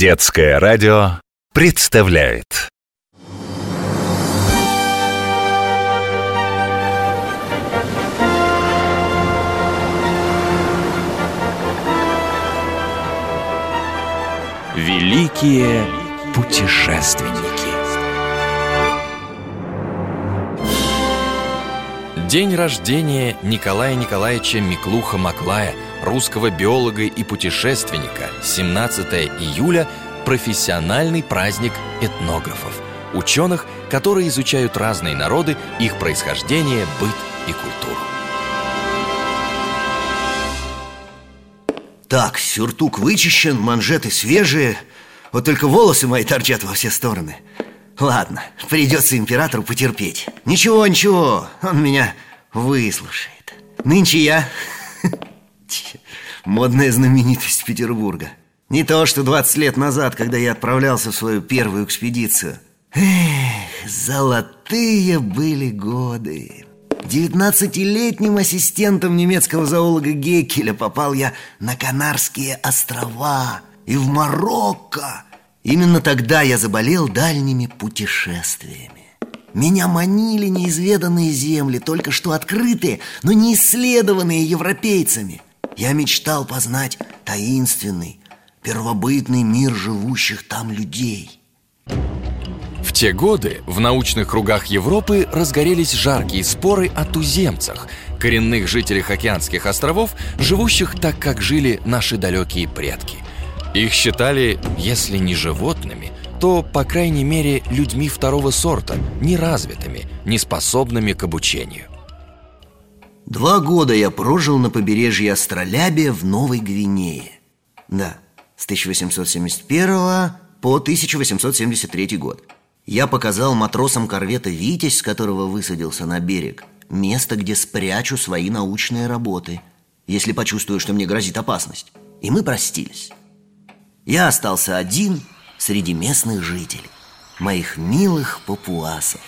Детское радио представляет. Великие путешественники. День рождения Николая Николаевича Миклуха-Маклая, русского биолога и путешественника, 17 июля – профессиональный праздник этнографов, ученых, которые изучают разные народы, их происхождение, быт и культуру. Так, сюртук вычищен, манжеты свежие. Вот только волосы мои торчат во все стороны. Ладно, придется императору потерпеть. Ничего, ничего, он меня выслушает. Нынче я модная знаменитость Петербурга. Не то, что 20 лет назад, когда я отправлялся в свою первую экспедицию. Эх, золотые были годы. 19-летним ассистентом немецкого зоолога Геккеля попал я на Канарские острова и в Марокко. Именно тогда я заболел дальними путешествиями. Меня манили неизведанные земли, только что открытые, но не исследованные европейцами. Я мечтал познать таинственный, первобытный мир живущих там людей. В те годы в научных кругах Европы разгорелись жаркие споры о туземцах, коренных жителях океанских островов, живущих так, как жили наши далекие предки – их считали, если не животными, то, по крайней мере, людьми второго сорта, неразвитыми, неспособными к обучению. Два года я прожил на побережье Астролябия в Новой Гвинее. Да, с 1871 по 1873 год. Я показал матросам корвета «Витязь», с которого высадился на берег, место, где спрячу свои научные работы, если почувствую, что мне грозит опасность. И мы простились. Я остался один среди местных жителей, моих милых папуасов.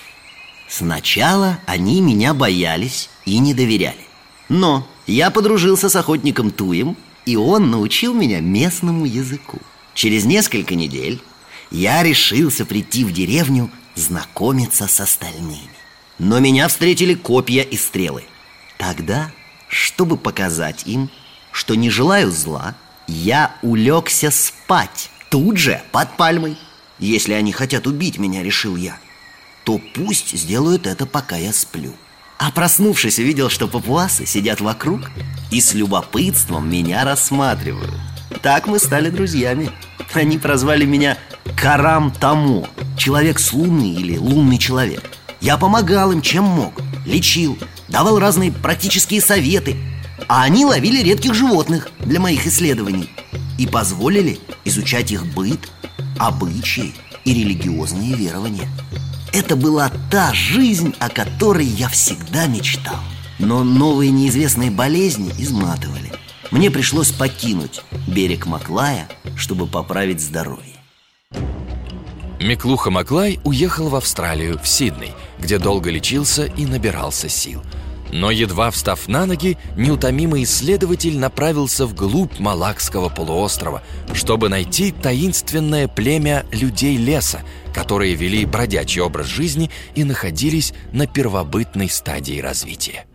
Сначала они меня боялись и не доверяли. Но я подружился с охотником Туем, и он научил меня местному языку. Через несколько недель я решился прийти в деревню знакомиться с остальными. Но меня встретили копья и стрелы. Тогда, чтобы показать им, что не желаю зла, я улегся спать тут же, под пальмой Если они хотят убить меня, решил я То пусть сделают это, пока я сплю. А проснувшись, увидел, что папуасы сидят вокруг И с любопытством меня рассматривают. Так мы стали друзьями. Они прозвали меня Карам Тамо Человек с луны или лунный человек. Я помогал им, чем мог Лечил, давал разные практические советы а они ловили редких животных для моих исследований И позволили изучать их быт, обычаи и религиозные верования Это была та жизнь, о которой я всегда мечтал. Но новые неизвестные болезни изматывали. Мне пришлось покинуть берег Маклая, чтобы поправить здоровье. Миклуха Маклай уехал в Австралию, в Сидней, где долго лечился и набирался сил – но едва встав на ноги, неутомимый исследователь направился вглубь Малакского полуострова, чтобы найти таинственное племя людей леса, которые вели бродячий образ жизни и находились на первобытной стадии развития.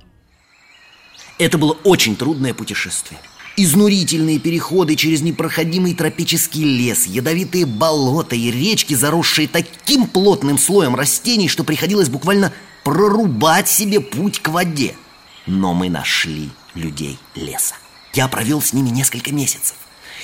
Это было очень трудное путешествие. Изнурительные переходы через непроходимый тропический лес, ядовитые болота и речки, заросшие таким плотным слоем растений, что приходилось буквально прорубать себе путь к воде. Но мы нашли людей леса. Я провел с ними несколько месяцев.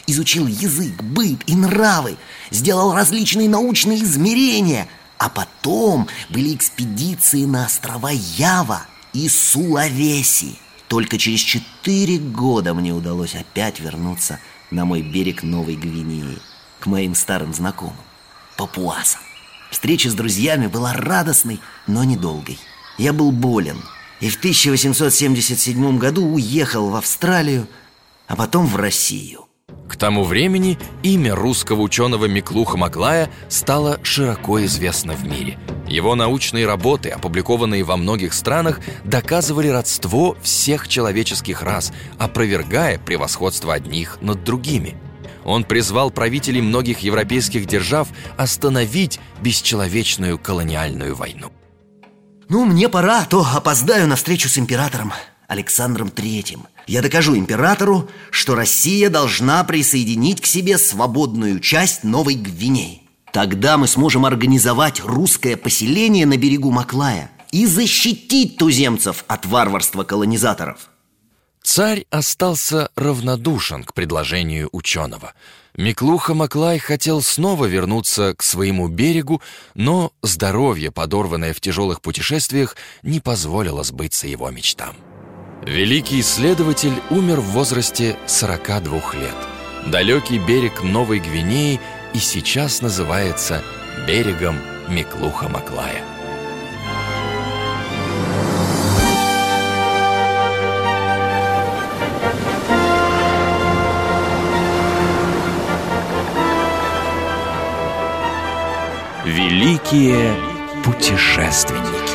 Изучил язык, быт и нравы, сделал различные научные измерения, а потом были экспедиции на острова Ява и Сулавеси. Только через четыре года мне удалось опять вернуться на мой берег Новой Гвинеи, к моим старым знакомым, папуасам. Встреча с друзьями была радостной, но недолгой. Я был болен и в 1877 году уехал в Австралию, а потом в Россию. К тому времени имя русского ученого Миклуха Маклая стало широко известно в мире. Его научные работы, опубликованные во многих странах, доказывали родство всех человеческих рас, опровергая превосходство одних над другими – Он призвал правителей многих европейских держав остановить бесчеловечную колониальную войну. Ну, мне пора, а то опоздаю на встречу с императором Александром Третьим. Я докажу императору, что Россия должна присоединить к себе свободную часть Новой Гвинеи. Тогда мы сможем организовать русское поселение на берегу Маклая и защитить туземцев от варварства колонизаторов. Царь остался равнодушен к предложению ученого. Миклуха Маклай хотел снова вернуться к своему берегу, но здоровье, подорванное в тяжелых путешествиях, не позволило сбыться его мечтам. Великий исследователь умер в возрасте 42 лет. Далекий берег Новой Гвинеи и сейчас называется берегом Миклуха-Маклая. Великие путешественники.